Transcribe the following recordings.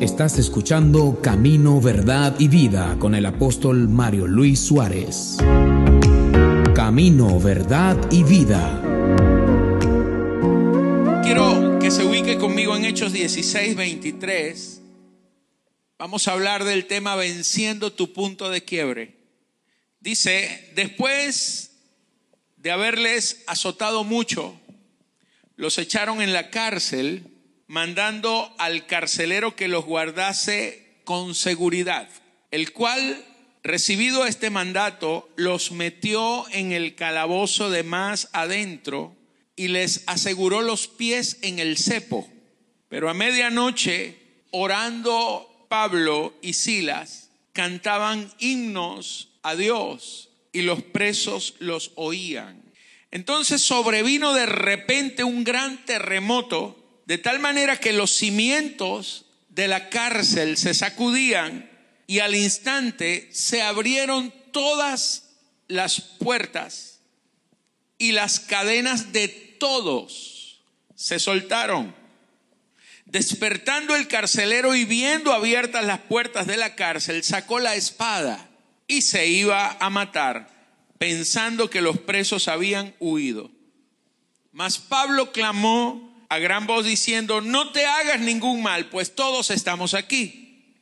Estás escuchando Camino, Verdad y Vida con el apóstol Mario Luis Suárez. Camino, Verdad y Vida. Quiero que se ubique conmigo en Hechos 16, 23. Vamos a hablar del tema venciendo tu punto de quiebre. Dice, después de haberles azotado mucho, los echaron en la cárcel, mandando al carcelero que los guardase con seguridad, el cual, recibido este mandato, los metió en el calabozo de más adentro y les aseguró los pies en el cepo. Pero a medianoche, orando Pablo y Silas, cantaban himnos a Dios y los presos los oían. Entonces sobrevino de repente un gran terremoto, de tal manera que los cimientos de la cárcel se sacudían y al instante se abrieron todas las puertas y las cadenas de todos se soltaron. Despertando el carcelero y viendo abiertas las puertas de la cárcel, sacó la espada y se iba a matar pensando que los presos habían huido. Mas Pablo clamó a gran voz diciendo, no te hagas ningún mal, pues todos estamos aquí.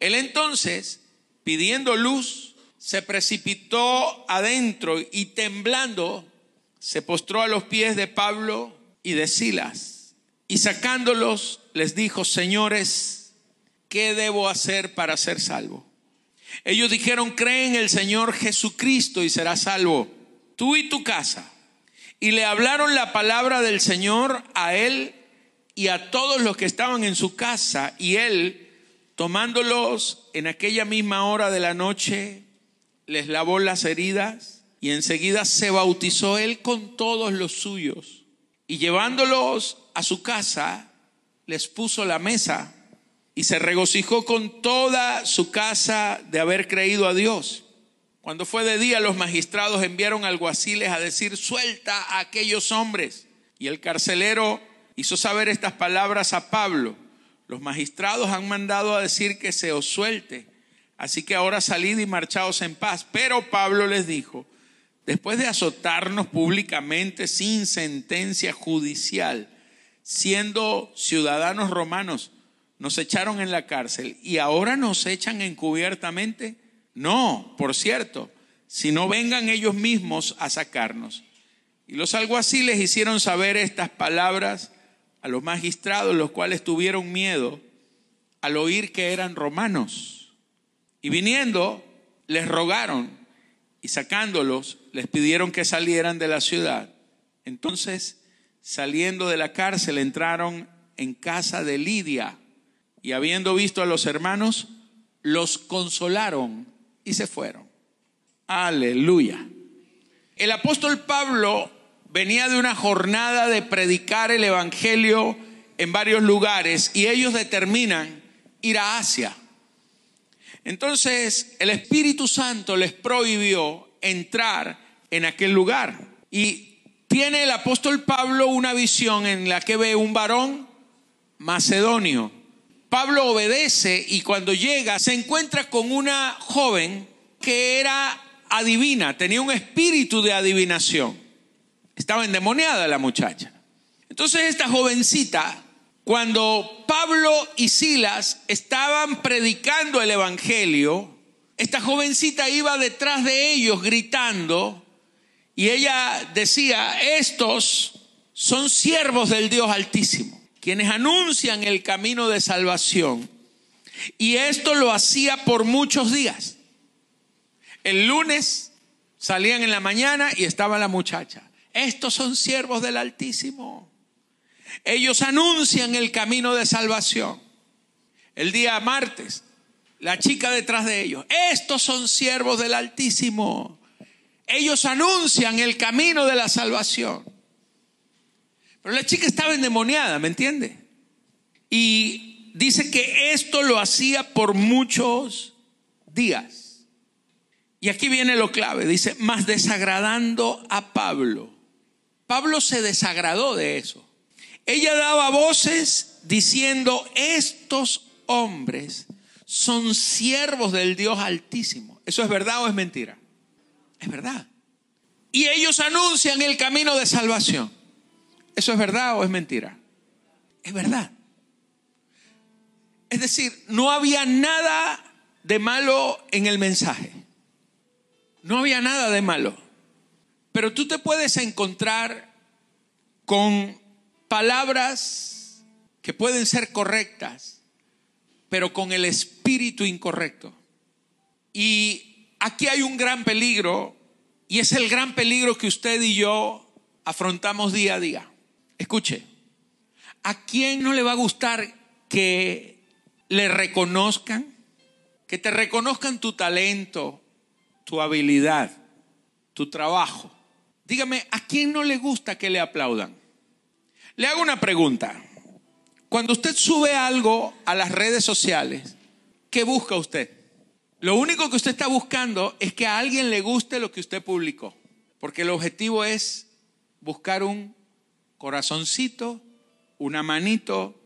Él entonces, pidiendo luz, se precipitó adentro y temblando, se postró a los pies de Pablo y de Silas. Y sacándolos, les dijo, señores, ¿qué debo hacer para ser salvo? Ellos dijeron, cree en el Señor Jesucristo y serás salvo, tú y tu casa. Y le hablaron la palabra del Señor a él y a todos los que estaban en su casa. Y él, tomándolos en aquella misma hora de la noche, les lavó las heridas y enseguida se bautizó él con todos los suyos. Y llevándolos a su casa, les puso la mesa y se regocijó con toda su casa de haber creído a Dios. Cuando fue de día, los magistrados enviaron alguaciles a decir, suelta a aquellos hombres. Y el carcelero hizo saber estas palabras a Pablo. Los magistrados han mandado a decir que se os suelte. Así que ahora salid y marchaos en paz. Pero Pablo les dijo, después de azotarnos públicamente sin sentencia judicial, siendo ciudadanos romanos, nos echaron en la cárcel y ahora nos echan encubiertamente. No, por cierto, si no vengan ellos mismos a sacarnos. Y los alguaciles hicieron saber estas palabras a los magistrados, los cuales tuvieron miedo al oír que eran romanos. Y viniendo, les rogaron y sacándolos, les pidieron que salieran de la ciudad. Entonces, saliendo de la cárcel, entraron en casa de Lidia y habiendo visto a los hermanos, los consolaron y se fueron. Aleluya. El apóstol Pablo venía de una jornada de predicar el Evangelio en varios lugares y ellos determinan ir a Asia. Entonces el Espíritu Santo les prohibió entrar en aquel lugar. Y tiene el apóstol Pablo una visión en la que ve un varón macedonio Pablo obedece y cuando llega se encuentra con una joven que era adivina, tenía un espíritu de adivinación. Estaba endemoniada la muchacha. Entonces esta jovencita, cuando Pablo y Silas estaban predicando el Evangelio, esta jovencita iba detrás de ellos gritando y ella decía, estos son siervos del Dios Altísimo quienes anuncian el camino de salvación. Y esto lo hacía por muchos días. El lunes salían en la mañana y estaba la muchacha. Estos son siervos del Altísimo. Ellos anuncian el camino de salvación. El día martes, la chica detrás de ellos. Estos son siervos del Altísimo. Ellos anuncian el camino de la salvación. Pero la chica estaba endemoniada, ¿me entiende? Y dice que esto lo hacía por muchos días. Y aquí viene lo clave, dice, más desagradando a Pablo. Pablo se desagradó de eso. Ella daba voces diciendo, estos hombres son siervos del Dios Altísimo. ¿Eso es verdad o es mentira? Es verdad. Y ellos anuncian el camino de salvación. ¿Eso es verdad o es mentira? Es verdad. Es decir, no había nada de malo en el mensaje. No había nada de malo. Pero tú te puedes encontrar con palabras que pueden ser correctas, pero con el espíritu incorrecto. Y aquí hay un gran peligro, y es el gran peligro que usted y yo afrontamos día a día. Escuche, ¿a quién no le va a gustar que le reconozcan? Que te reconozcan tu talento, tu habilidad, tu trabajo. Dígame, ¿a quién no le gusta que le aplaudan? Le hago una pregunta. Cuando usted sube algo a las redes sociales, ¿qué busca usted? Lo único que usted está buscando es que a alguien le guste lo que usted publicó, porque el objetivo es buscar un corazoncito, una manito,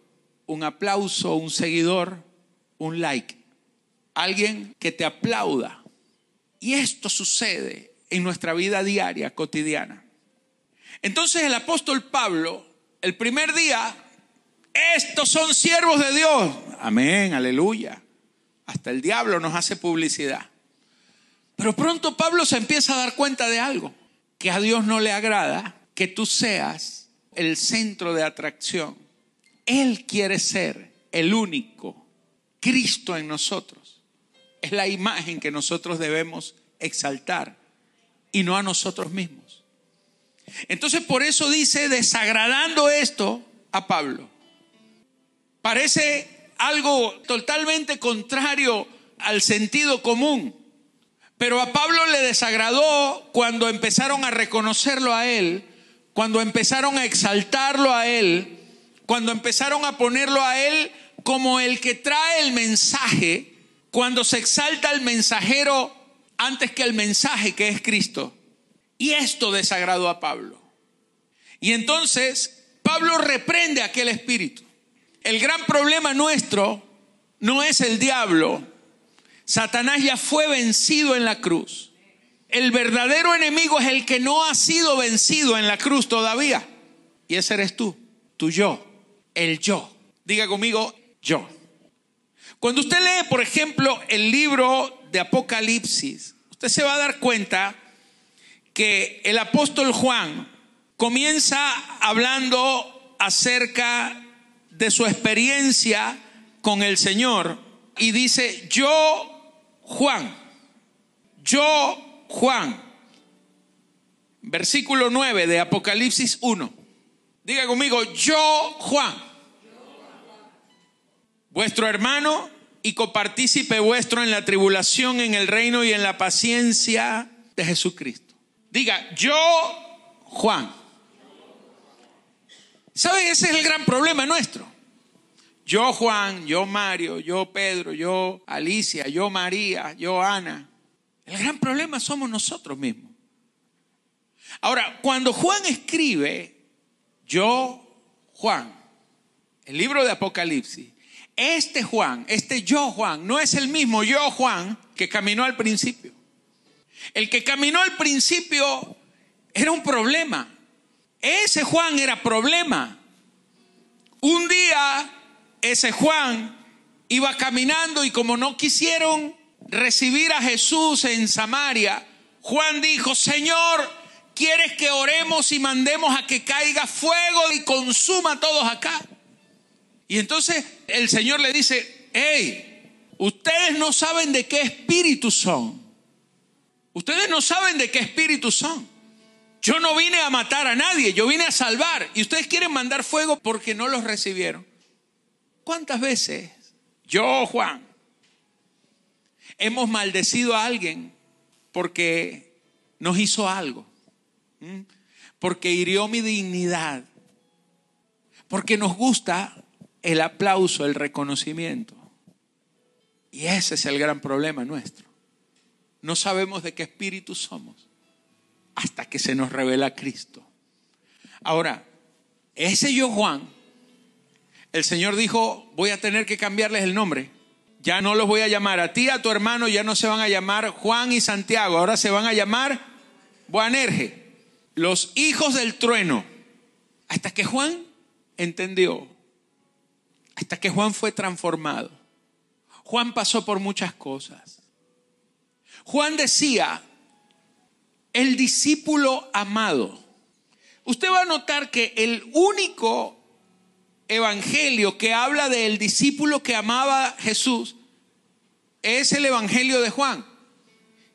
un aplauso, un seguidor, un like. Alguien que te aplauda. Y esto sucede en nuestra vida diaria, cotidiana. Entonces el apóstol Pablo, el primer día, estos son siervos de Dios. Amén, aleluya. Hasta el diablo nos hace publicidad. Pero pronto Pablo se empieza a dar cuenta de algo, que a Dios no le agrada que tú seas el centro de atracción. Él quiere ser el único Cristo en nosotros. Es la imagen que nosotros debemos exaltar y no a nosotros mismos. Entonces por eso dice, desagradando esto a Pablo. Parece algo totalmente contrario al sentido común. Pero a Pablo le desagradó cuando empezaron a reconocerlo a él, cuando empezaron a exaltarlo a él, cuando empezaron a ponerlo a él como el que trae el mensaje, cuando se exalta el mensajero antes que el mensaje que es Cristo. Y esto desagradó a Pablo. Y entonces Pablo reprende aquel espíritu. El gran problema nuestro no es el diablo. Satanás ya fue vencido en la cruz. El verdadero enemigo es el que no ha sido vencido en la cruz todavía. Y ese eres tú, tu yo, el yo. Diga conmigo, yo. Cuando usted lee, por ejemplo, el libro de Apocalipsis, usted se va a dar cuenta que el apóstol Juan comienza hablando acerca de su experiencia con el Señor y dice, yo Juan, yo Juan, versículo 9 de Apocalipsis 1. Diga conmigo, yo Juan, vuestro hermano y copartícipe vuestro en la tribulación, en el reino y en la paciencia de Jesucristo. Diga, yo Juan. ¿Sabe? Ese es el gran problema nuestro. Yo Juan, yo Mario, yo Pedro, yo Alicia, yo María, yo Ana. El gran problema somos nosotros mismos. Ahora, cuando Juan escribe, yo Juan, el libro de Apocalipsis, este Juan, este yo Juan, no es el mismo yo Juan que caminó al principio. El que caminó al principio era un problema. Ese Juan era problema. Un día ese Juan iba caminando y como no quisieron recibir a Jesús en Samaria, Juan dijo, Señor, ¿quieres que oremos y mandemos a que caiga fuego y consuma a todos acá? Y entonces el Señor le dice, hey, ustedes no saben de qué espíritu son. Ustedes no saben de qué espíritu son. Yo no vine a matar a nadie, yo vine a salvar. Y ustedes quieren mandar fuego porque no los recibieron. ¿Cuántas veces yo, Juan, hemos maldecido a alguien porque nos hizo algo? Porque hirió mi dignidad. Porque nos gusta el aplauso, el reconocimiento. Y ese es el gran problema nuestro. No sabemos de qué espíritu somos hasta que se nos revela Cristo. Ahora, ese yo Juan el Señor dijo, voy a tener que cambiarles el nombre. Ya no los voy a llamar a ti, a tu hermano, ya no se van a llamar Juan y Santiago, ahora se van a llamar Boanerge, los hijos del trueno. Hasta que Juan entendió, hasta que Juan fue transformado. Juan pasó por muchas cosas. Juan decía, el discípulo amado. Usted va a notar que el único evangelio que habla del discípulo que amaba a Jesús es el evangelio de Juan.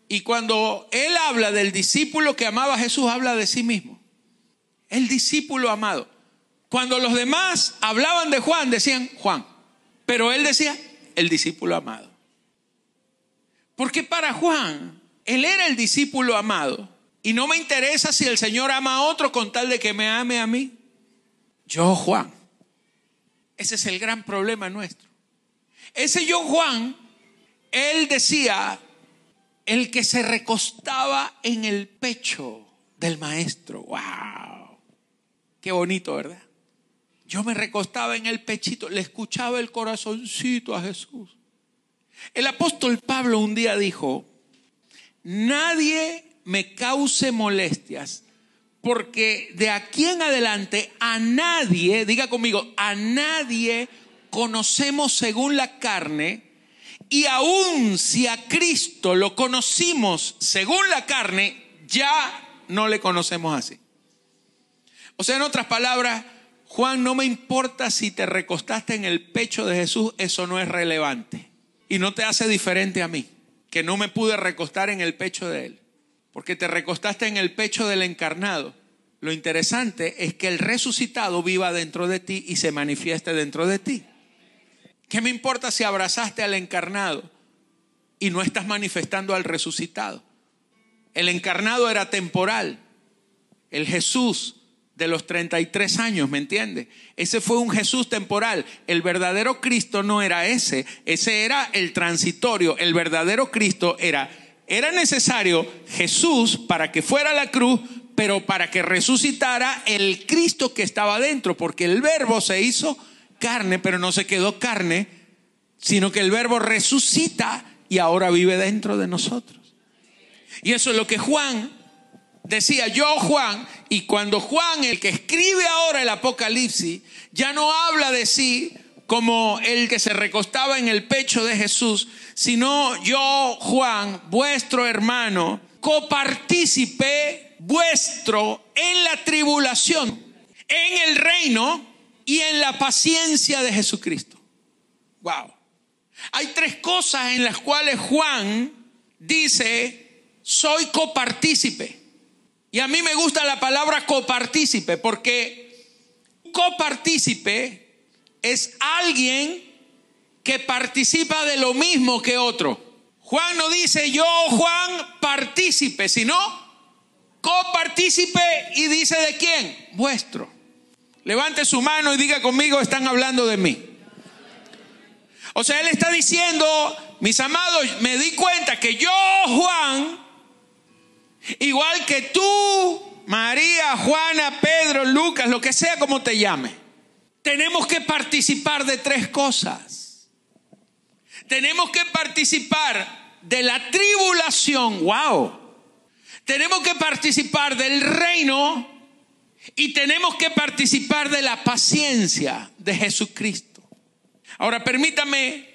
Y cuando él habla del discípulo que amaba a Jesús, habla de sí mismo. El discípulo amado. Cuando los demás hablaban de Juan, decían Juan. Pero él decía el discípulo amado. Porque para Juan, él era el discípulo amado. Y no me interesa si el Señor ama a otro con tal de que me ame a mí. Yo, Juan. Ese es el gran problema nuestro. Ese yo, Juan, él decía, el que se recostaba en el pecho del maestro. ¡Wow! Qué bonito, ¿verdad? Yo me recostaba en el pechito, le escuchaba el corazoncito a Jesús. El apóstol Pablo un día dijo, nadie me cause molestias, porque de aquí en adelante a nadie, diga conmigo, a nadie conocemos según la carne, y aun si a Cristo lo conocimos según la carne, ya no le conocemos así. O sea, en otras palabras, Juan, no me importa si te recostaste en el pecho de Jesús, eso no es relevante. Y no te hace diferente a mí, que no me pude recostar en el pecho de Él, porque te recostaste en el pecho del encarnado. Lo interesante es que el resucitado viva dentro de ti y se manifieste dentro de ti. ¿Qué me importa si abrazaste al encarnado y no estás manifestando al resucitado? El encarnado era temporal. El Jesús de los 33 años, ¿me entiende? Ese fue un Jesús temporal. El verdadero Cristo no era ese, ese era el transitorio. El verdadero Cristo era, era necesario Jesús para que fuera a la cruz, pero para que resucitara el Cristo que estaba dentro, porque el verbo se hizo carne, pero no se quedó carne, sino que el verbo resucita y ahora vive dentro de nosotros. Y eso es lo que Juan decía yo Juan, y cuando Juan, el que escribe ahora el Apocalipsis, ya no habla de sí como el que se recostaba en el pecho de Jesús, sino yo Juan, vuestro hermano, copartícipe vuestro en la tribulación, en el reino y en la paciencia de Jesucristo. Wow. Hay tres cosas en las cuales Juan dice, soy copartícipe. Y a mí me gusta la palabra copartícipe porque copartícipe es alguien que participa de lo mismo que otro. Juan no dice yo, Juan, partícipe, sino copartícipe y dice de quién? Vuestro. Levante su mano y diga conmigo, están hablando de mí. O sea, él está diciendo, mis amados, me di cuenta que yo, Juan, Igual que tú, María, Juana, Pedro, Lucas, lo que sea como te llame. Tenemos que participar de tres cosas. Tenemos que participar de la tribulación, wow. Tenemos que participar del reino y tenemos que participar de la paciencia de Jesucristo. Ahora permítame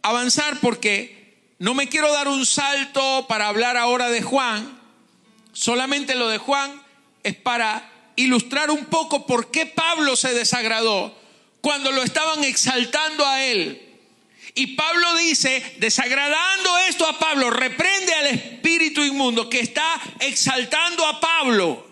avanzar porque no me quiero dar un salto para hablar ahora de Juan, Solamente lo de Juan es para ilustrar un poco por qué Pablo se desagradó cuando lo estaban exaltando a él. Y Pablo dice, desagradando esto a Pablo, reprende al espíritu inmundo que está exaltando a Pablo.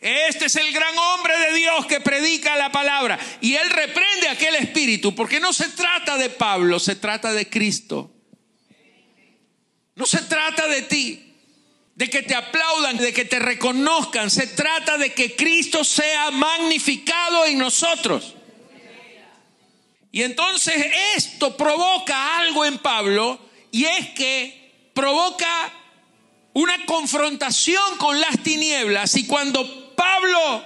Este es el gran hombre de Dios que predica la palabra. Y él reprende a aquel espíritu, porque no se trata de Pablo, se trata de Cristo. No se trata de ti de que te aplaudan, de que te reconozcan. Se trata de que Cristo sea magnificado en nosotros. Y entonces esto provoca algo en Pablo y es que provoca una confrontación con las tinieblas. Y cuando Pablo,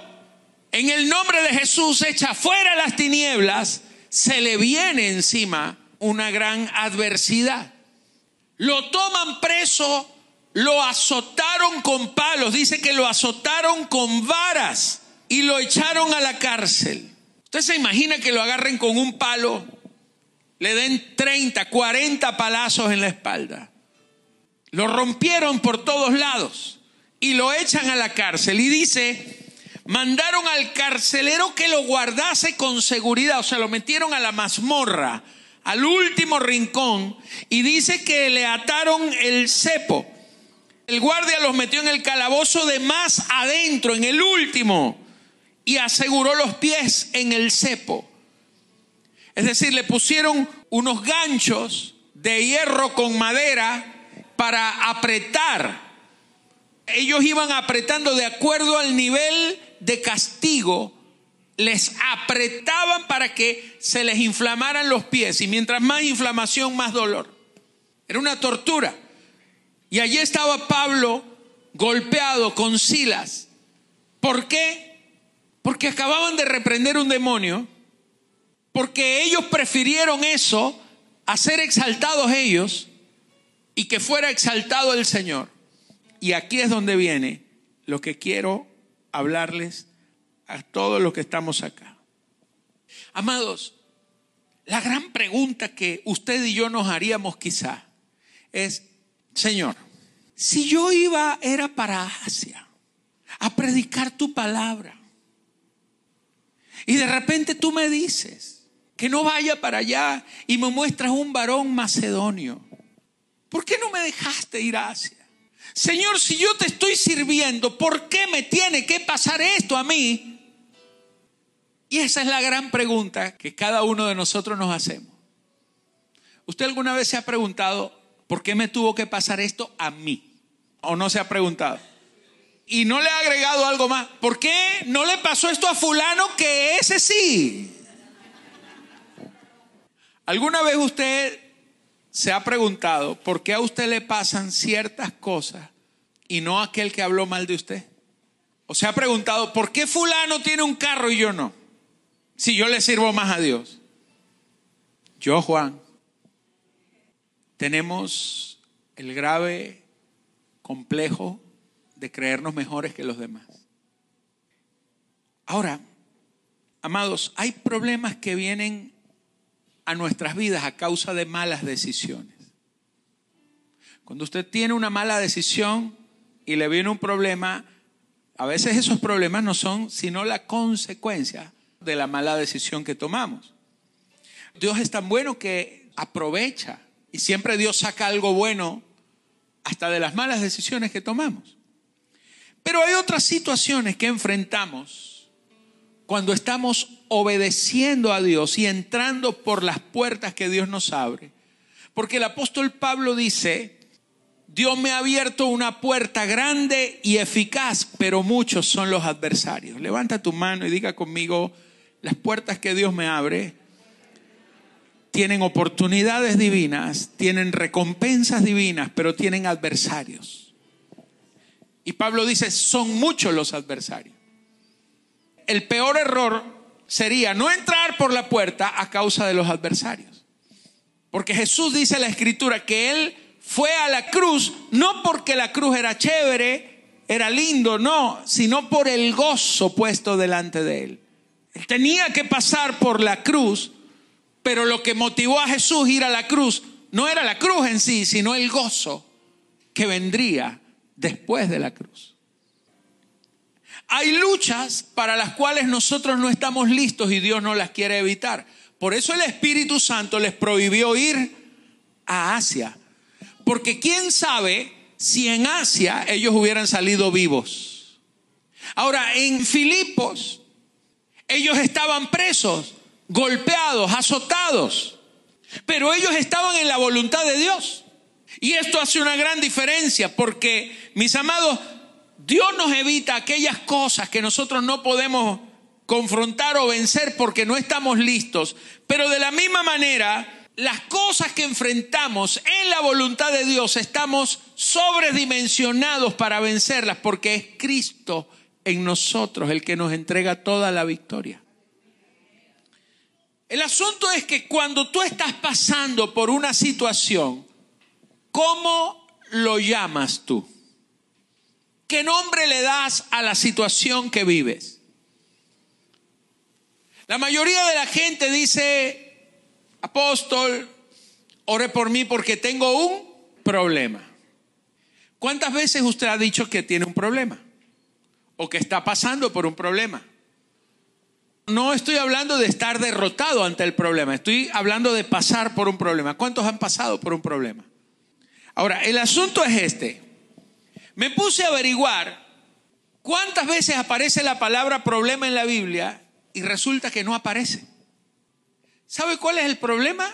en el nombre de Jesús, echa fuera las tinieblas, se le viene encima una gran adversidad. Lo toman preso, lo azotaron con palos, dice que lo azotaron con varas y lo echaron a la cárcel. Usted se imagina que lo agarren con un palo, le den 30, 40 palazos en la espalda. Lo rompieron por todos lados y lo echan a la cárcel. Y dice, mandaron al carcelero que lo guardase con seguridad, o sea, lo metieron a la mazmorra, al último rincón, y dice que le ataron el cepo. El guardia los metió en el calabozo de más adentro, en el último, y aseguró los pies en el cepo. Es decir, le pusieron unos ganchos de hierro con madera para apretar. Ellos iban apretando de acuerdo al nivel de castigo. Les apretaban para que se les inflamaran los pies. Y mientras más inflamación, más dolor. Era una tortura. Y allí estaba Pablo golpeado con Silas. ¿Por qué? Porque acababan de reprender un demonio. Porque ellos prefirieron eso a ser exaltados ellos y que fuera exaltado el Señor. Y aquí es donde viene lo que quiero hablarles a todos los que estamos acá. Amados, la gran pregunta que usted y yo nos haríamos quizá es, Señor, si yo iba, era para Asia, a predicar tu palabra, y de repente tú me dices que no vaya para allá y me muestras un varón macedonio, ¿por qué no me dejaste ir a Asia? Señor, si yo te estoy sirviendo, ¿por qué me tiene que pasar esto a mí? Y esa es la gran pregunta que cada uno de nosotros nos hacemos. ¿Usted alguna vez se ha preguntado, ¿por qué me tuvo que pasar esto a mí? ¿O no se ha preguntado? Y no le ha agregado algo más. ¿Por qué no le pasó esto a fulano que ese sí? ¿Alguna vez usted se ha preguntado por qué a usted le pasan ciertas cosas y no a aquel que habló mal de usted? ¿O se ha preguntado por qué fulano tiene un carro y yo no? Si yo le sirvo más a Dios. Yo, Juan, tenemos el grave complejo de creernos mejores que los demás. Ahora, amados, hay problemas que vienen a nuestras vidas a causa de malas decisiones. Cuando usted tiene una mala decisión y le viene un problema, a veces esos problemas no son sino la consecuencia de la mala decisión que tomamos. Dios es tan bueno que aprovecha y siempre Dios saca algo bueno hasta de las malas decisiones que tomamos. Pero hay otras situaciones que enfrentamos cuando estamos obedeciendo a Dios y entrando por las puertas que Dios nos abre. Porque el apóstol Pablo dice, Dios me ha abierto una puerta grande y eficaz, pero muchos son los adversarios. Levanta tu mano y diga conmigo, las puertas que Dios me abre tienen oportunidades divinas, tienen recompensas divinas, pero tienen adversarios. Y Pablo dice, son muchos los adversarios el peor error sería no entrar por la puerta a causa de los adversarios. Porque Jesús dice en la escritura que Él fue a la cruz no porque la cruz era chévere, era lindo, no, sino por el gozo puesto delante de Él. Él tenía que pasar por la cruz, pero lo que motivó a Jesús ir a la cruz no era la cruz en sí, sino el gozo que vendría después de la cruz. Hay luchas para las cuales nosotros no estamos listos y Dios no las quiere evitar. Por eso el Espíritu Santo les prohibió ir a Asia. Porque quién sabe si en Asia ellos hubieran salido vivos. Ahora, en Filipos, ellos estaban presos, golpeados, azotados. Pero ellos estaban en la voluntad de Dios. Y esto hace una gran diferencia porque, mis amados, Dios nos evita aquellas cosas que nosotros no podemos confrontar o vencer porque no estamos listos. Pero de la misma manera, las cosas que enfrentamos en la voluntad de Dios estamos sobredimensionados para vencerlas porque es Cristo en nosotros el que nos entrega toda la victoria. El asunto es que cuando tú estás pasando por una situación, ¿cómo lo llamas tú? ¿Qué nombre le das a la situación que vives? La mayoría de la gente dice, apóstol, ore por mí porque tengo un problema. ¿Cuántas veces usted ha dicho que tiene un problema? O que está pasando por un problema. No estoy hablando de estar derrotado ante el problema, estoy hablando de pasar por un problema. ¿Cuántos han pasado por un problema? Ahora, el asunto es este. Me puse a averiguar cuántas veces aparece la palabra problema en la Biblia y resulta que no aparece. ¿Sabe cuál es el problema?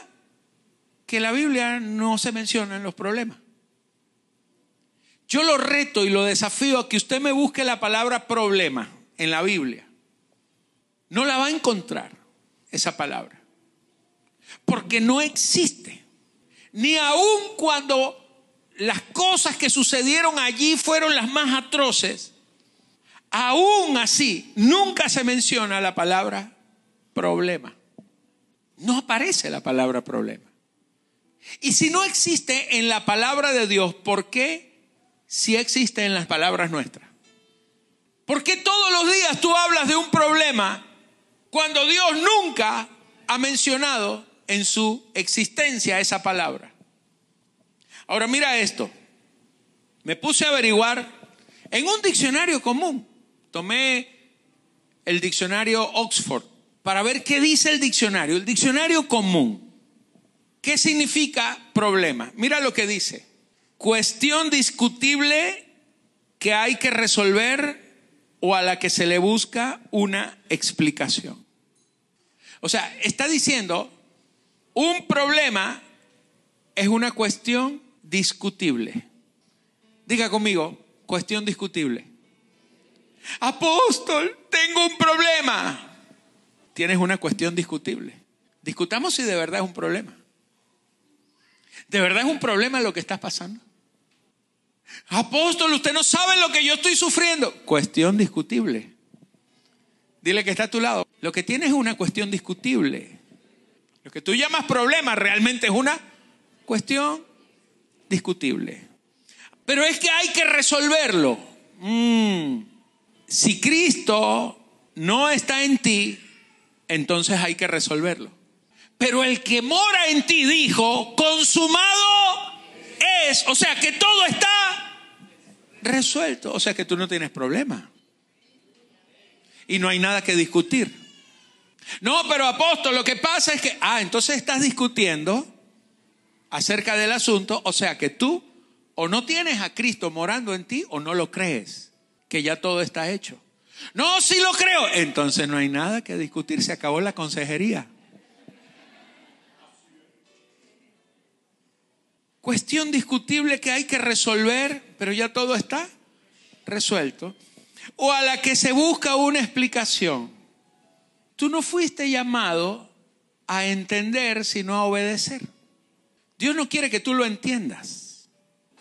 Que la Biblia no se menciona en los problemas. Yo lo reto y lo desafío a que usted me busque la palabra problema en la Biblia. No la va a encontrar esa palabra. Porque no existe. Ni aun cuando las cosas que sucedieron allí fueron las más atroces, aún así nunca se menciona la palabra problema. No aparece la palabra problema. Y si no existe en la palabra de Dios, ¿por qué si existe en las palabras nuestras? ¿Por qué todos los días tú hablas de un problema cuando Dios nunca ha mencionado en su existencia esa palabra? Ahora mira esto. Me puse a averiguar en un diccionario común. Tomé el diccionario Oxford para ver qué dice el diccionario. El diccionario común. ¿Qué significa problema? Mira lo que dice. Cuestión discutible que hay que resolver o a la que se le busca una explicación. O sea, está diciendo, un problema es una cuestión discutible. Diga conmigo, cuestión discutible. Apóstol, tengo un problema. Tienes una cuestión discutible. Discutamos si de verdad es un problema. ¿De verdad es un problema lo que estás pasando? Apóstol, usted no sabe lo que yo estoy sufriendo. Cuestión discutible. Dile que está a tu lado. Lo que tienes es una cuestión discutible. Lo que tú llamas problema realmente es una cuestión discutible. Pero es que hay que resolverlo. Mm. Si Cristo no está en ti, entonces hay que resolverlo. Pero el que mora en ti dijo, consumado es, o sea que todo está resuelto, o sea que tú no tienes problema. Y no hay nada que discutir. No, pero apóstol, lo que pasa es que, ah, entonces estás discutiendo acerca del asunto, o sea que tú o no tienes a Cristo morando en ti o no lo crees, que ya todo está hecho. No, si lo creo, entonces no hay nada que discutir, se acabó la consejería. Cuestión discutible que hay que resolver, pero ya todo está resuelto. O a la que se busca una explicación. Tú no fuiste llamado a entender, sino a obedecer. Dios no quiere que tú lo entiendas.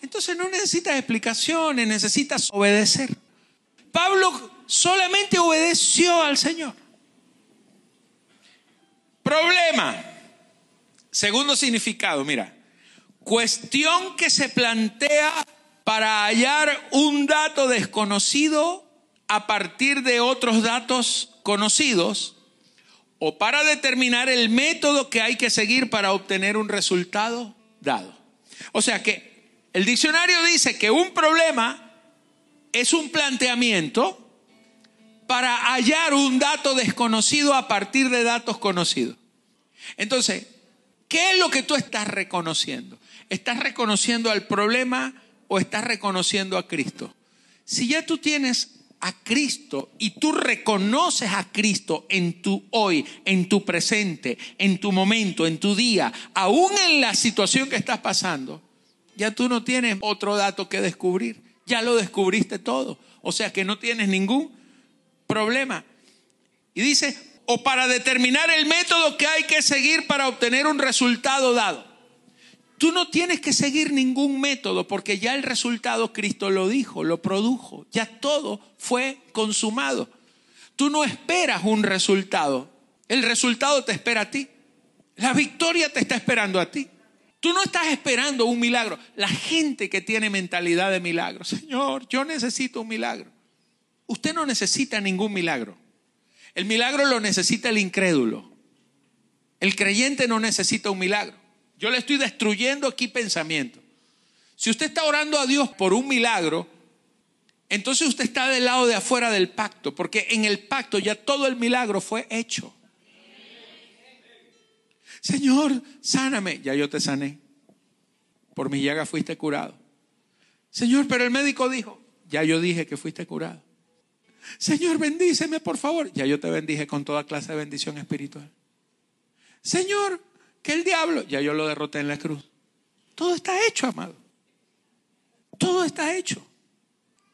Entonces no necesitas explicaciones, necesitas obedecer. Pablo solamente obedeció al Señor. Problema. Segundo significado, mira. Cuestión que se plantea para hallar un dato desconocido a partir de otros datos conocidos o para determinar el método que hay que seguir para obtener un resultado dado. O sea que el diccionario dice que un problema es un planteamiento para hallar un dato desconocido a partir de datos conocidos. Entonces, ¿qué es lo que tú estás reconociendo? ¿Estás reconociendo al problema o estás reconociendo a Cristo? Si ya tú tienes a Cristo y tú reconoces a Cristo en tu hoy, en tu presente, en tu momento, en tu día, aún en la situación que estás pasando, ya tú no tienes otro dato que descubrir. Ya lo descubriste todo. O sea que no tienes ningún problema. Y dice, o para determinar el método que hay que seguir para obtener un resultado dado. Tú no tienes que seguir ningún método porque ya el resultado Cristo lo dijo, lo produjo, ya todo fue consumado. Tú no esperas un resultado, El resultado te espera a ti. La victoria te está esperando a ti. Tú no estás esperando un milagro. La gente que tiene mentalidad de milagro, Señor, yo necesito un milagro. Usted no necesita ningún milagro. El milagro lo necesita el incrédulo. El creyente no necesita un milagro. Yo le estoy destruyendo aquí pensamiento. Si usted está orando a Dios por un milagro, entonces usted está del lado de afuera del pacto, porque en el pacto ya todo el milagro fue hecho. Señor, sáname. Ya yo te sané. Por mi llaga fuiste curado. Señor, pero el médico dijo, ya yo dije que fuiste curado. Señor, bendíceme, por favor. Ya yo te bendije con toda clase de bendición espiritual. Señor, que el diablo, ya yo lo derroté en la cruz. Todo está hecho, amado. Todo está hecho.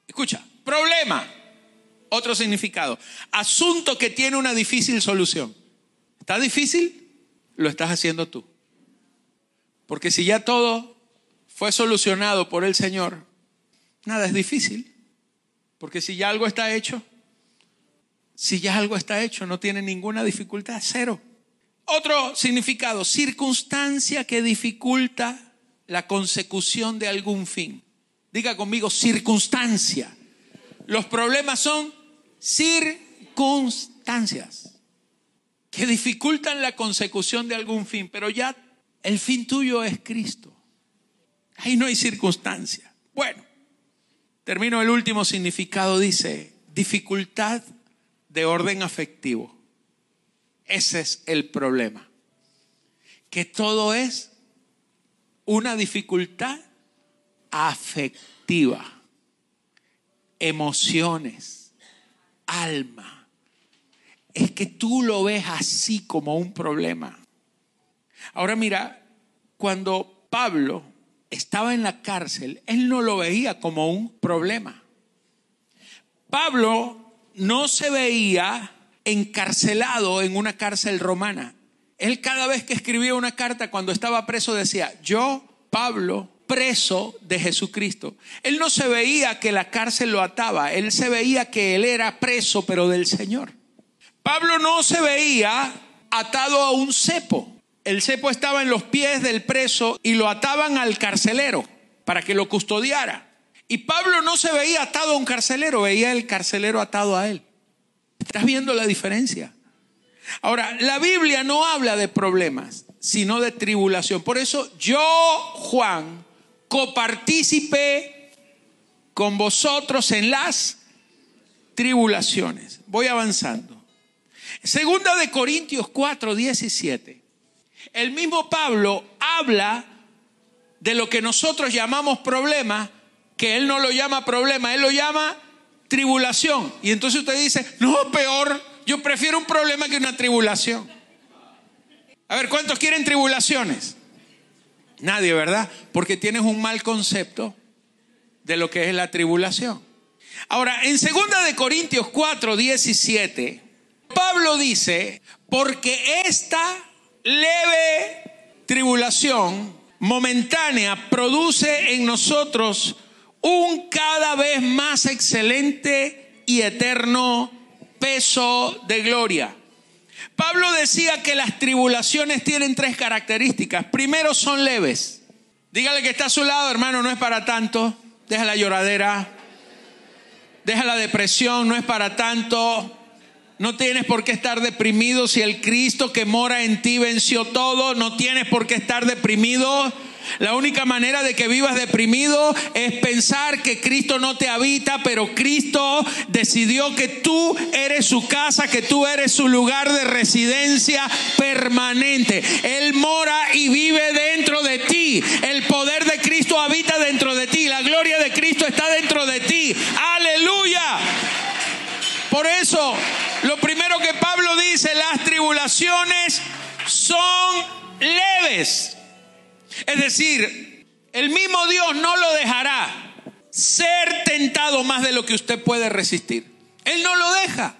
Escucha, problema. Otro significado. Asunto que tiene una difícil solución. ¿Está difícil? Lo estás haciendo tú. Porque si ya todo fue solucionado por el Señor, nada es difícil. Porque si ya algo está hecho, si ya algo está hecho, no tiene ninguna dificultad, cero. Otro significado, circunstancia que dificulta la consecución de algún fin. Diga conmigo, circunstancia. Los problemas son circunstancias que dificultan la consecución de algún fin, pero ya el fin tuyo es Cristo. Ahí no hay circunstancia. Bueno, termino el último significado, dice, dificultad de orden afectivo. Ese es el problema. Que todo es una dificultad afectiva, emociones, alma. Es que tú lo ves así como un problema. Ahora mira, cuando Pablo estaba en la cárcel, él no lo veía como un problema. Pablo no se veía encarcelado en una cárcel romana. Él cada vez que escribía una carta cuando estaba preso decía, yo, Pablo, preso de Jesucristo. Él no se veía que la cárcel lo ataba, él se veía que él era preso, pero del Señor. Pablo no se veía atado a un cepo. El cepo estaba en los pies del preso y lo ataban al carcelero para que lo custodiara. Y Pablo no se veía atado a un carcelero, veía el carcelero atado a él. ¿Estás viendo la diferencia? Ahora, la Biblia no habla de problemas, sino de tribulación. Por eso yo, Juan, copartícipe con vosotros en las tribulaciones. Voy avanzando. Segunda de Corintios 4, 17. El mismo Pablo habla de lo que nosotros llamamos problema, que él no lo llama problema, él lo llama tribulación. Y entonces usted dice, no, peor, yo prefiero un problema que una tribulación. A ver, ¿cuántos quieren tribulaciones? Nadie, ¿verdad? Porque tienes un mal concepto de lo que es la tribulación. Ahora, en 2 de Corintios 4, 17, Pablo dice, porque esta leve tribulación momentánea produce en nosotros un cada vez más excelente y eterno peso de gloria Pablo decía que las tribulaciones tienen tres características. Primero son leves. Dígale que está a su lado, hermano, no es para tanto. Deja la lloradera. Deja la depresión, no es para tanto. No tienes por qué estar deprimido si el Cristo que mora en ti venció todo. No tienes por qué estar deprimido la única manera de que vivas deprimido es pensar que Cristo no te habita, pero Cristo decidió que tú eres su casa, que tú eres su lugar de residencia permanente. Él mora y vive dentro de ti. El poder de Cristo habita dentro de ti. La gloria de Cristo está dentro de ti. Aleluya. Por eso, lo primero que Pablo dice, las tribulaciones son leves. Es decir, el mismo Dios no lo dejará ser tentado más de lo que usted puede resistir. Él no lo deja.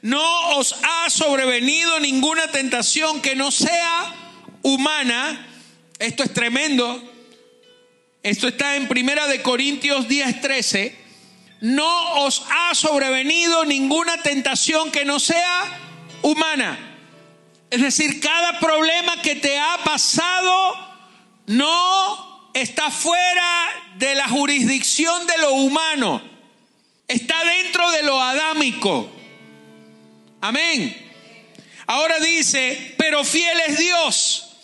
No os ha sobrevenido ninguna tentación que no sea humana. Esto es tremendo. Esto está en Primera de Corintios 10, No os ha sobrevenido ninguna tentación que no sea humana. Es decir, cada problema que te ha pasado no está fuera de la jurisdicción de lo humano. Está dentro de lo adámico. Amén. Ahora dice, pero fiel es Dios,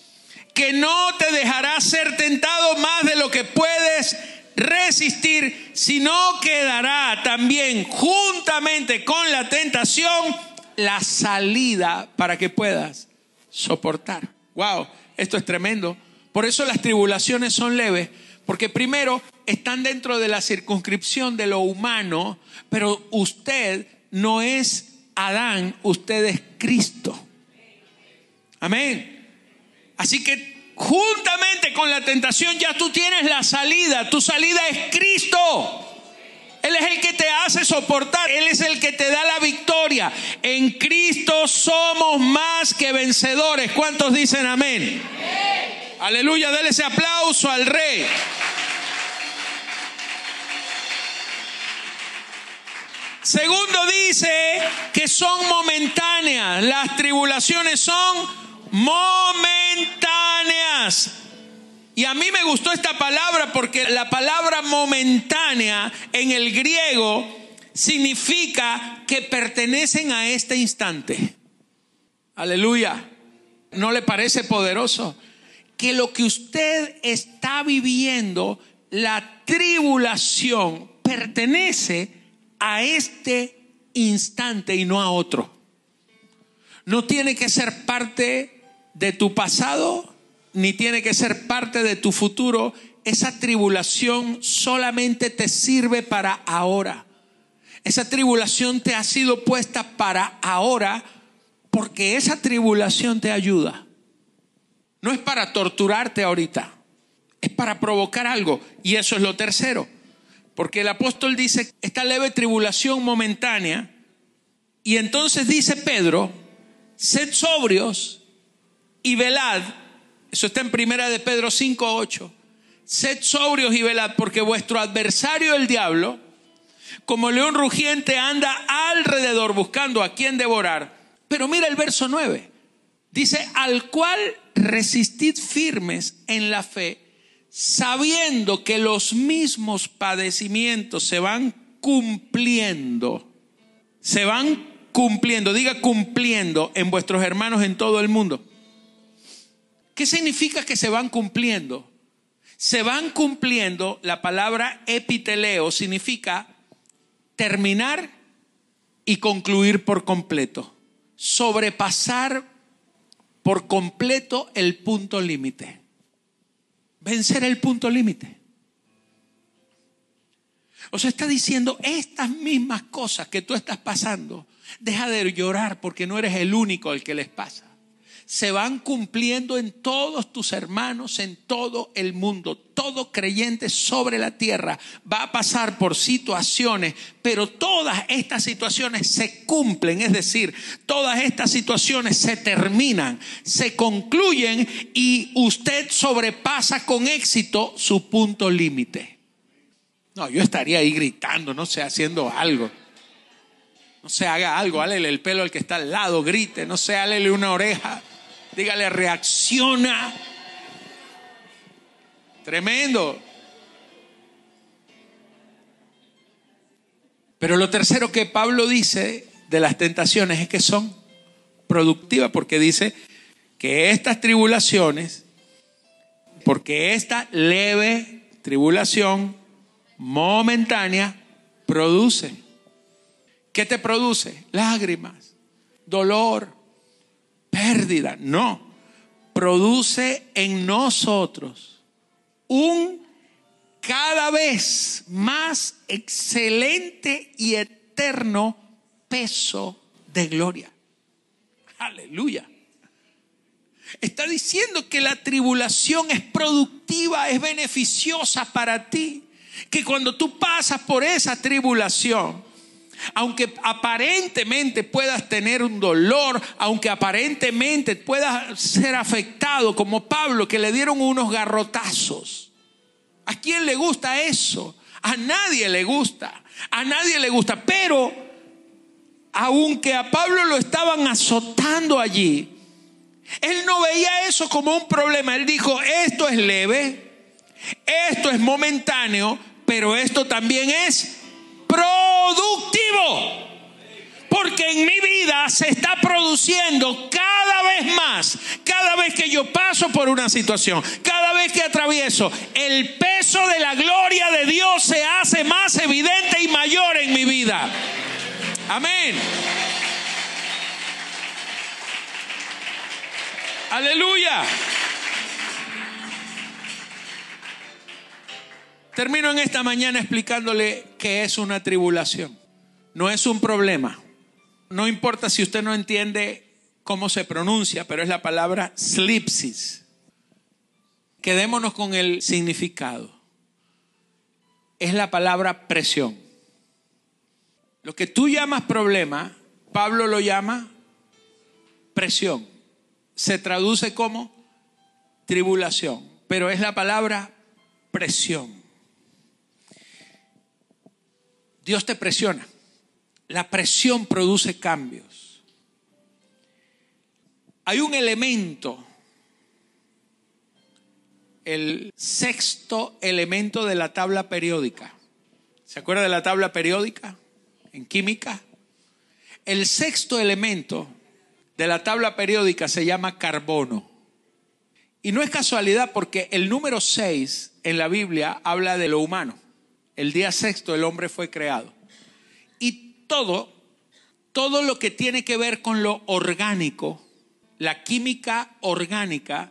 que no te dejará ser tentado más de lo que puedes resistir, sino que dará también juntamente con la tentación la salida para que puedas soportar. Wow, esto es tremendo. Por eso las tribulaciones son leves, porque primero están dentro de la circunscripción de lo humano, pero usted no es Adán, usted es Cristo. Amén. Así que juntamente con la tentación ya tú tienes la salida. Tu salida es Cristo. Él es el que te hace soportar, Él es el que te da la victoria. En Cristo somos más que vencedores. ¿Cuántos dicen amén? Aleluya, déle ese aplauso al rey. Segundo dice que son momentáneas, las tribulaciones son momentáneas. Y a mí me gustó esta palabra porque la palabra momentánea en el griego significa que pertenecen a este instante. Aleluya. ¿No le parece poderoso? Que lo que usted está viviendo, la tribulación, pertenece a este instante y no a otro. No tiene que ser parte de tu pasado, ni tiene que ser parte de tu futuro. Esa tribulación solamente te sirve para ahora. Esa tribulación te ha sido puesta para ahora porque esa tribulación te ayuda. No es para torturarte ahorita, es para provocar algo. Y eso es lo tercero. Porque el apóstol dice, esta leve tribulación momentánea, y entonces dice Pedro, sed sobrios y velad. Eso está en primera de Pedro 5, 8. Sed sobrios y velad, porque vuestro adversario el diablo, como león rugiente, anda alrededor buscando a quien devorar. Pero mira el verso 9. Dice, al cual resistid firmes en la fe sabiendo que los mismos padecimientos se van cumpliendo, se van cumpliendo, diga cumpliendo en vuestros hermanos en todo el mundo. ¿Qué significa que se van cumpliendo? Se van cumpliendo, la palabra epiteleo significa terminar y concluir por completo, sobrepasar por completo el punto límite vencer el punto límite. O sea, está diciendo estas mismas cosas que tú estás pasando. Deja de llorar porque no eres el único al que les pasa se van cumpliendo en todos tus hermanos, en todo el mundo. Todo creyente sobre la tierra va a pasar por situaciones, pero todas estas situaciones se cumplen, es decir, todas estas situaciones se terminan, se concluyen y usted sobrepasa con éxito su punto límite. No, yo estaría ahí gritando, no sé, haciendo algo. No sé, haga algo, álele el pelo al que está al lado, grite, no sé, álele una oreja. Dígale, reacciona. Tremendo. Pero lo tercero que Pablo dice de las tentaciones es que son productivas porque dice que estas tribulaciones, porque esta leve tribulación momentánea produce. ¿Qué te produce? Lágrimas, dolor, pérdida, no. Produce en nosotros un cada vez más excelente y eterno peso de gloria. Aleluya. Está diciendo que la tribulación es productiva, es beneficiosa para ti. Que cuando tú pasas por esa tribulación, aunque aparentemente puedas tener un dolor, aunque aparentemente puedas ser afectado como Pablo, que le dieron unos garrotazos. ¿A quién le gusta eso? A nadie le gusta. A nadie le gusta. Pero aunque a Pablo lo estaban azotando allí, él no veía eso como un problema. Él dijo, esto es leve, esto es momentáneo, pero esto también es productivo. Porque en mi vida se está produciendo cada vez más, cada vez que yo paso por una situación, cada vez que atravieso, el peso de la gloria de Dios se hace más evidente y mayor en mi vida. Amén. Aleluya. Termino en esta mañana explicándole qué es una tribulación. No es un problema. No importa si usted no entiende cómo se pronuncia, pero es la palabra slipsis. Quedémonos con el significado. Es la palabra presión. Lo que tú llamas problema, Pablo lo llama presión. Se traduce como tribulación, pero es la palabra presión. Dios te presiona. La presión produce cambios. Hay un elemento, el sexto elemento de la tabla periódica. ¿Se acuerda de la tabla periódica en química? El sexto elemento de la tabla periódica se llama carbono. Y no es casualidad porque el número 6 en la Biblia habla de lo humano. El día sexto el hombre fue creado todo, todo lo que tiene que ver con lo orgánico, la química orgánica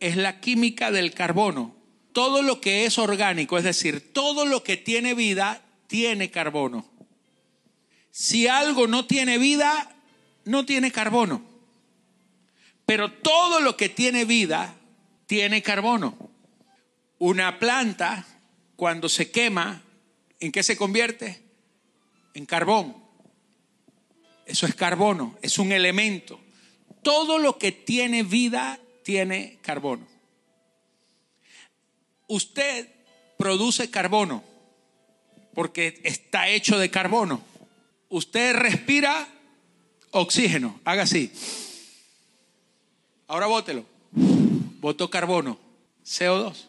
es la química del carbono. Todo lo que es orgánico, es decir, todo lo que tiene vida, tiene carbono. Si algo no tiene vida, no tiene carbono. Pero todo lo que tiene vida, tiene carbono. Una planta, cuando se quema, ¿en qué se convierte? en carbón. Eso es carbono, es un elemento. Todo lo que tiene vida tiene carbono. Usted produce carbono porque está hecho de carbono. Usted respira oxígeno, haga así. Ahora bótelo. Botó carbono, CO2,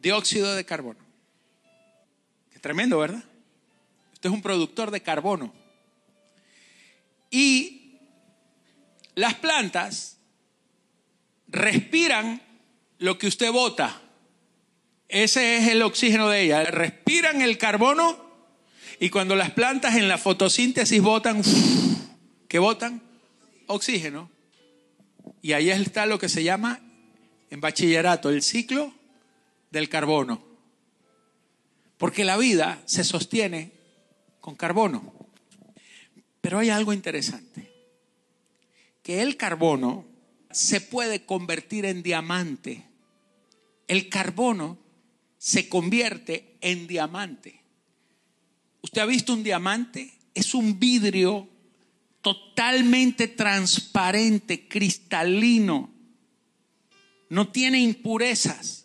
dióxido de carbono. Tremendo, ¿verdad? es un productor de carbono. Y las plantas respiran lo que usted bota. Ese es el oxígeno de ellas. Respiran el carbono y cuando las plantas en la fotosíntesis botan, ¿qué botan? Oxígeno. Y ahí está lo que se llama en bachillerato el ciclo del carbono. Porque la vida se sostiene con carbono. Pero hay algo interesante, que el carbono se puede convertir en diamante. El carbono se convierte en diamante. ¿Usted ha visto un diamante? Es un vidrio totalmente transparente, cristalino. No tiene impurezas.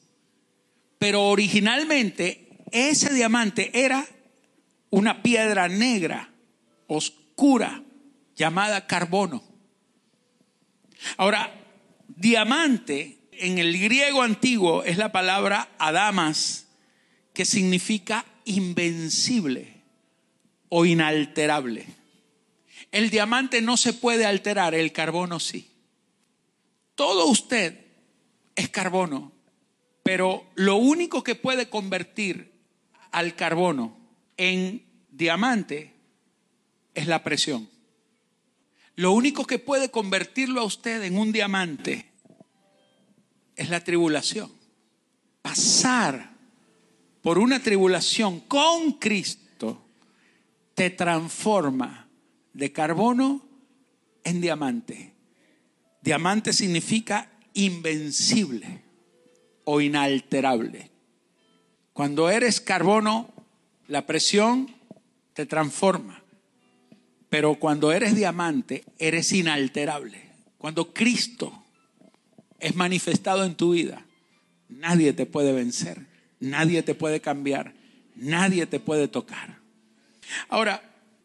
Pero originalmente ese diamante era una piedra negra, oscura, llamada carbono. Ahora, diamante en el griego antiguo es la palabra adamas, que significa invencible o inalterable. El diamante no se puede alterar, el carbono sí. Todo usted es carbono, pero lo único que puede convertir al carbono en diamante es la presión. Lo único que puede convertirlo a usted en un diamante es la tribulación. Pasar por una tribulación con Cristo te transforma de carbono en diamante. Diamante significa invencible o inalterable. Cuando eres carbono, la presión te transforma. Pero cuando eres diamante, eres inalterable. Cuando Cristo es manifestado en tu vida, nadie te puede vencer, nadie te puede cambiar, nadie te puede tocar. Ahora,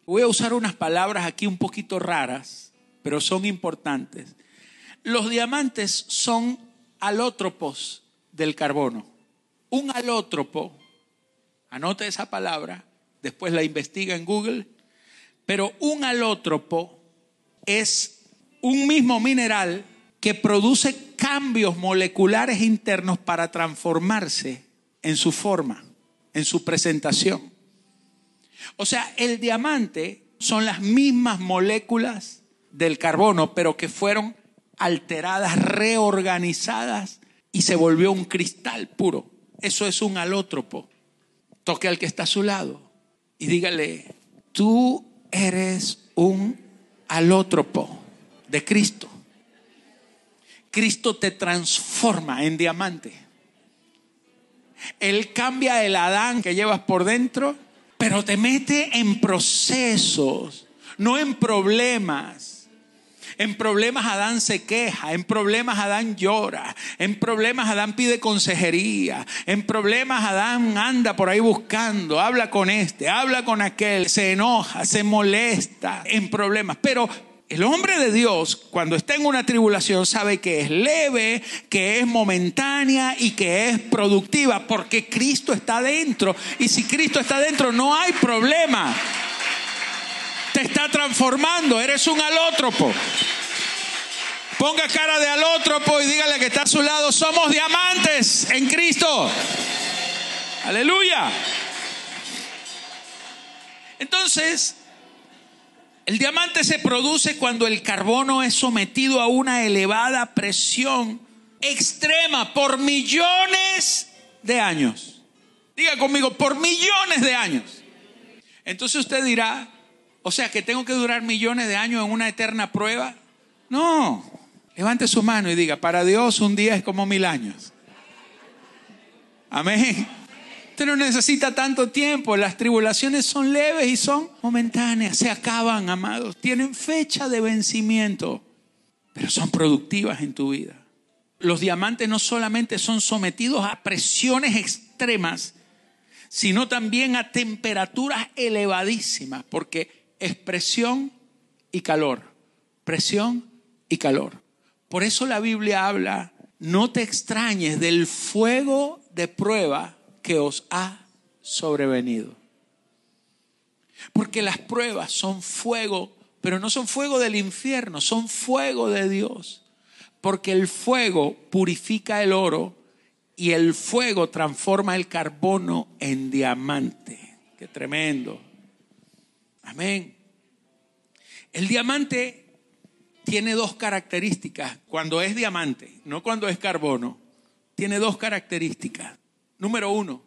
Voy a usar unas palabras aquí un poquito raras, pero son importantes. Los diamantes son alótropos del carbono. Un alótropo, anote esa palabra, después la investiga en Google, pero un alótropo es un mismo mineral que produce cambios moleculares internos para transformarse en su forma, en su presentación. O sea, el diamante son las mismas moléculas del carbono, pero que fueron alteradas, reorganizadas y se volvió un cristal puro. Eso es un alótropo. Toque al que está a su lado y dígale, tú eres un alótropo de Cristo. Cristo te transforma en diamante. Él cambia el Adán que llevas por dentro, pero te mete en procesos, no en problemas en problemas Adán se queja, en problemas Adán llora, en problemas Adán pide consejería, en problemas Adán anda por ahí buscando, habla con este, habla con aquel, se enoja, se molesta en problemas. Pero el hombre de Dios, cuando está en una tribulación, sabe que es leve, que es momentánea y que es productiva, porque Cristo está dentro. Y si Cristo está dentro, no hay problema te está transformando, eres un alótropo. Ponga cara de alótropo y dígale que está a su lado, somos diamantes en Cristo. Aleluya. Entonces, el diamante se produce cuando el carbono es sometido a una elevada presión extrema por millones de años. Diga conmigo, por millones de años. Entonces usted dirá, o sea, que tengo que durar millones de años en una eterna prueba. No. Levante su mano y diga, para Dios un día es como mil años. Amén. Usted no necesita tanto tiempo. Las tribulaciones son leves y son momentáneas. Se acaban, amados. Tienen fecha de vencimiento, pero son productivas en tu vida. Los diamantes no solamente son sometidos a presiones extremas, sino también a temperaturas elevadísimas, porque es presión y calor. Presión y calor. Por eso la Biblia habla, no te extrañes del fuego de prueba que os ha sobrevenido. Porque las pruebas son fuego, pero no son fuego del infierno, son fuego de Dios. Porque el fuego purifica el oro y el fuego transforma el carbono en diamante. Qué tremendo. Amén. El diamante tiene dos características. Cuando es diamante, no cuando es carbono, tiene dos características. Número uno,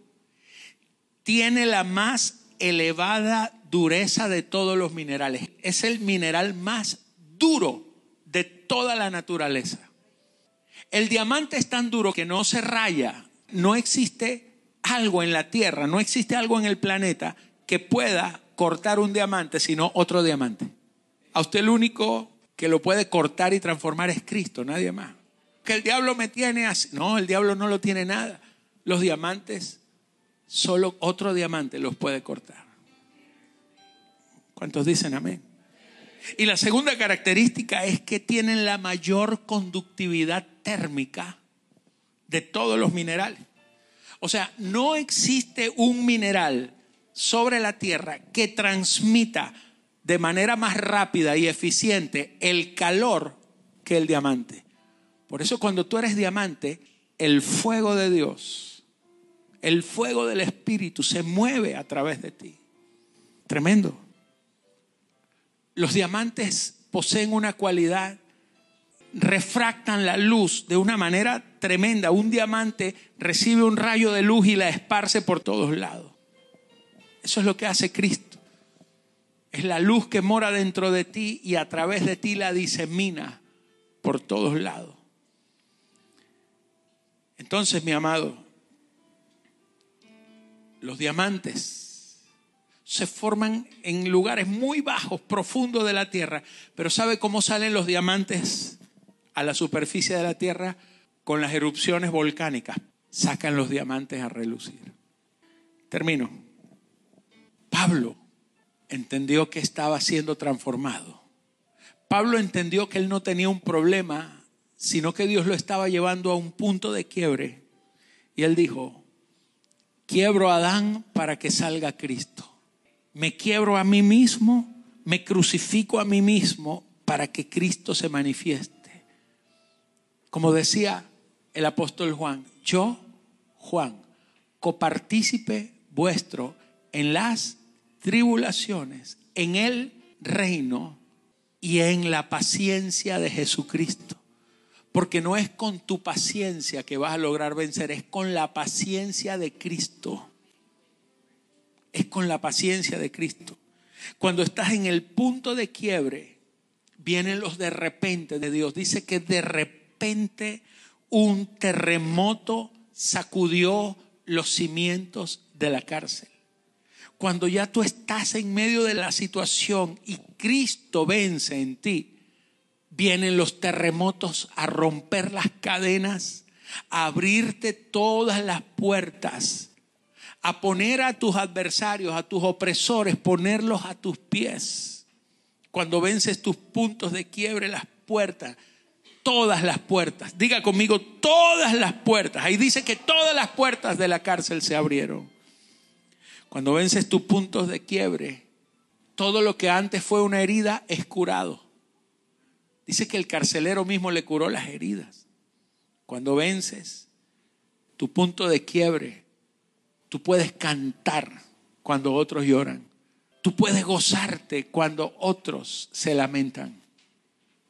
tiene la más elevada dureza de todos los minerales. Es el mineral más duro de toda la naturaleza. El diamante es tan duro que no se raya. No existe algo en la Tierra, no existe algo en el planeta que pueda cortar un diamante, sino otro diamante. A usted el único que lo puede cortar y transformar es Cristo, nadie más. Que el diablo me tiene así. No, el diablo no lo tiene nada. Los diamantes, solo otro diamante los puede cortar. ¿Cuántos dicen amén? Y la segunda característica es que tienen la mayor conductividad térmica de todos los minerales. O sea, no existe un mineral sobre la tierra que transmita de manera más rápida y eficiente el calor que el diamante. Por eso cuando tú eres diamante, el fuego de Dios, el fuego del Espíritu se mueve a través de ti. Tremendo. Los diamantes poseen una cualidad, refractan la luz de una manera tremenda. Un diamante recibe un rayo de luz y la esparce por todos lados. Eso es lo que hace Cristo. Es la luz que mora dentro de ti y a través de ti la disemina por todos lados. Entonces, mi amado, los diamantes se forman en lugares muy bajos, profundos de la tierra. Pero ¿sabe cómo salen los diamantes a la superficie de la tierra? Con las erupciones volcánicas. Sacan los diamantes a relucir. Termino. Pablo entendió que estaba siendo transformado. Pablo entendió que él no tenía un problema, sino que Dios lo estaba llevando a un punto de quiebre. Y él dijo, quiebro a Adán para que salga Cristo. Me quiebro a mí mismo, me crucifico a mí mismo para que Cristo se manifieste. Como decía el apóstol Juan, yo, Juan, copartícipe vuestro en las tribulaciones, en el reino y en la paciencia de Jesucristo. Porque no es con tu paciencia que vas a lograr vencer, es con la paciencia de Cristo. Es con la paciencia de Cristo. Cuando estás en el punto de quiebre, vienen los de repente de Dios. Dice que de repente un terremoto sacudió los cimientos de la cárcel. Cuando ya tú estás en medio de la situación y Cristo vence en ti, vienen los terremotos a romper las cadenas, a abrirte todas las puertas, a poner a tus adversarios, a tus opresores, ponerlos a tus pies. Cuando vences tus puntos de quiebre, las puertas, todas las puertas, diga conmigo, todas las puertas. Ahí dice que todas las puertas de la cárcel se abrieron. Cuando vences tus puntos de quiebre, todo lo que antes fue una herida es curado. Dice que el carcelero mismo le curó las heridas. Cuando vences tu punto de quiebre, tú puedes cantar cuando otros lloran. Tú puedes gozarte cuando otros se lamentan.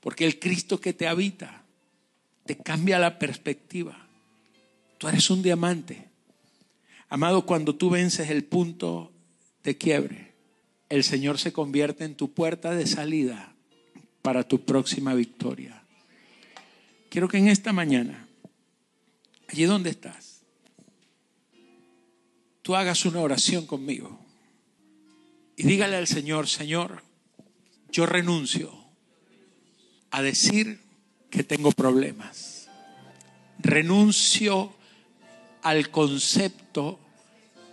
Porque el Cristo que te habita te cambia la perspectiva. Tú eres un diamante. Amado, cuando tú vences el punto de quiebre, el Señor se convierte en tu puerta de salida para tu próxima victoria. Quiero que en esta mañana, allí donde estás, tú hagas una oración conmigo y dígale al Señor, Señor, yo renuncio a decir que tengo problemas. Renuncio al concepto,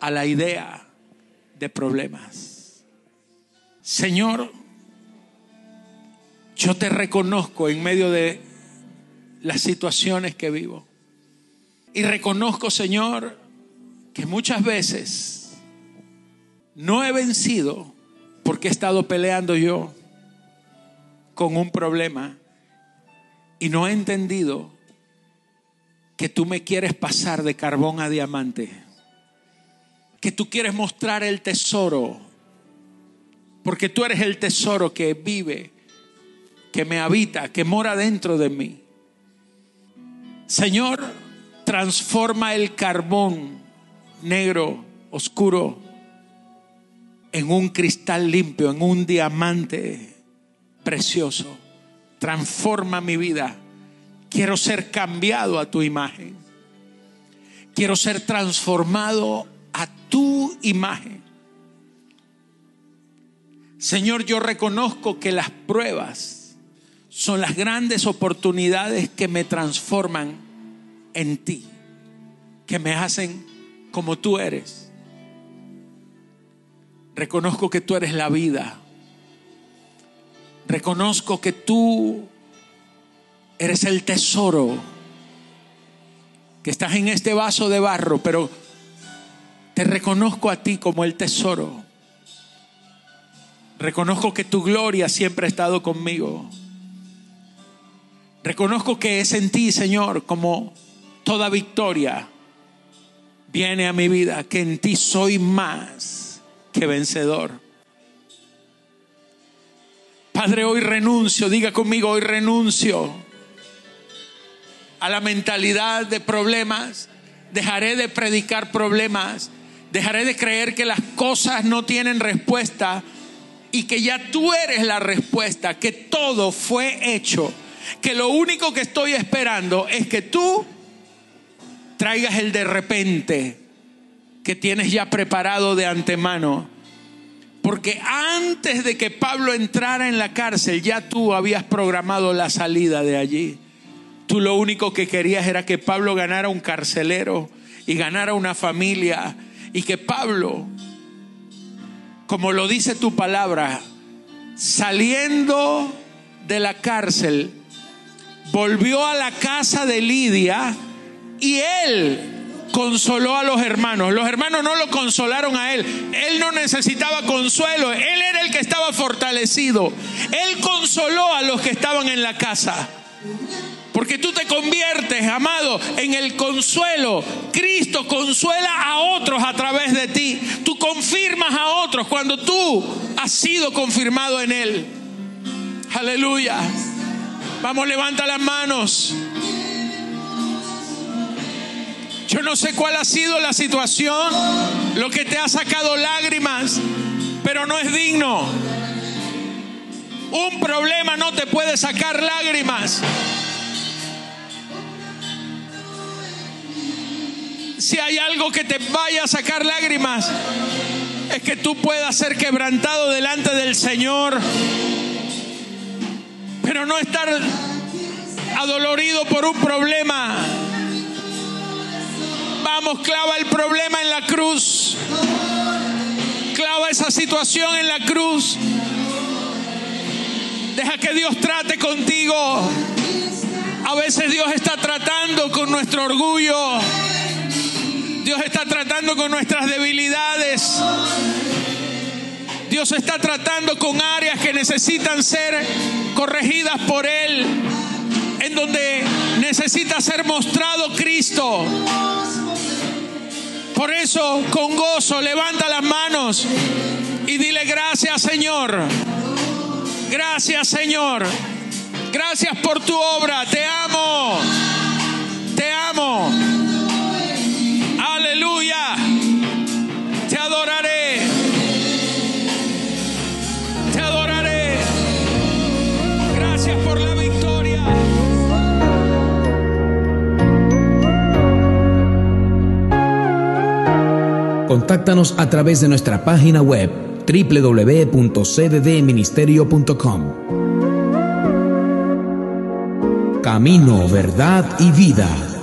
a la idea de problemas. Señor, yo te reconozco en medio de las situaciones que vivo. Y reconozco, Señor, que muchas veces no he vencido porque he estado peleando yo con un problema y no he entendido que tú me quieres pasar de carbón a diamante, que tú quieres mostrar el tesoro, porque tú eres el tesoro que vive, que me habita, que mora dentro de mí. Señor, transforma el carbón negro, oscuro, en un cristal limpio, en un diamante precioso. Transforma mi vida Quiero ser cambiado a tu imagen. Quiero ser transformado a tu imagen. Señor, yo reconozco que las pruebas son las grandes oportunidades que me transforman en ti, que me hacen como tú eres. Reconozco que tú eres la vida. Reconozco que tú Eres el tesoro que estás en este vaso de barro, pero te reconozco a ti como el tesoro. Reconozco que tu gloria siempre ha estado conmigo. Reconozco que es en ti, Señor, como toda victoria viene a mi vida, que en ti soy más que vencedor. Padre, hoy renuncio, diga conmigo, hoy renuncio a la mentalidad de problemas, dejaré de predicar problemas, dejaré de creer que las cosas no tienen respuesta y que ya tú eres la respuesta, que todo fue hecho, que lo único que estoy esperando es que tú traigas el de repente que tienes ya preparado de antemano. Porque antes de que Pablo entrara en la cárcel, ya tú habías programado la salida de allí. Tú lo único que querías era que Pablo ganara un carcelero y ganara una familia y que Pablo como lo dice tu palabra, saliendo de la cárcel, volvió a la casa de Lidia y él consoló a los hermanos. Los hermanos no lo consolaron a él. Él no necesitaba consuelo. Él era el que estaba fortalecido. Él consoló a los que estaban en la casa. Porque tú te conviertes, amado, en el consuelo. Cristo consuela a otros a través de ti. Tú confirmas a otros cuando tú has sido confirmado en Él. Aleluya. Vamos, levanta las manos. Yo no sé cuál ha sido la situación, lo que te ha sacado lágrimas, pero no es digno. Un problema no te puede sacar lágrimas. Si hay algo que te vaya a sacar lágrimas, es que tú puedas ser quebrantado delante del Señor, pero no estar adolorido por un problema Vamos, clava el problema en la cruz. Clava esa situación en la cruz. Deja que Dios trate contigo. A veces Dios está tratando con nuestro orgullo. Dios está tratando con nuestras debilidades. Dios está tratando con áreas que necesitan ser corregidas por Él. En donde necesita ser mostrado Cristo. Por eso, con gozo, levanta las manos y dile gracias Señor. Gracias Señor. Gracias por tu obra. Te amo. Contáctanos a través de nuestra página web www.cddministerio.com. Camino, verdad y vida.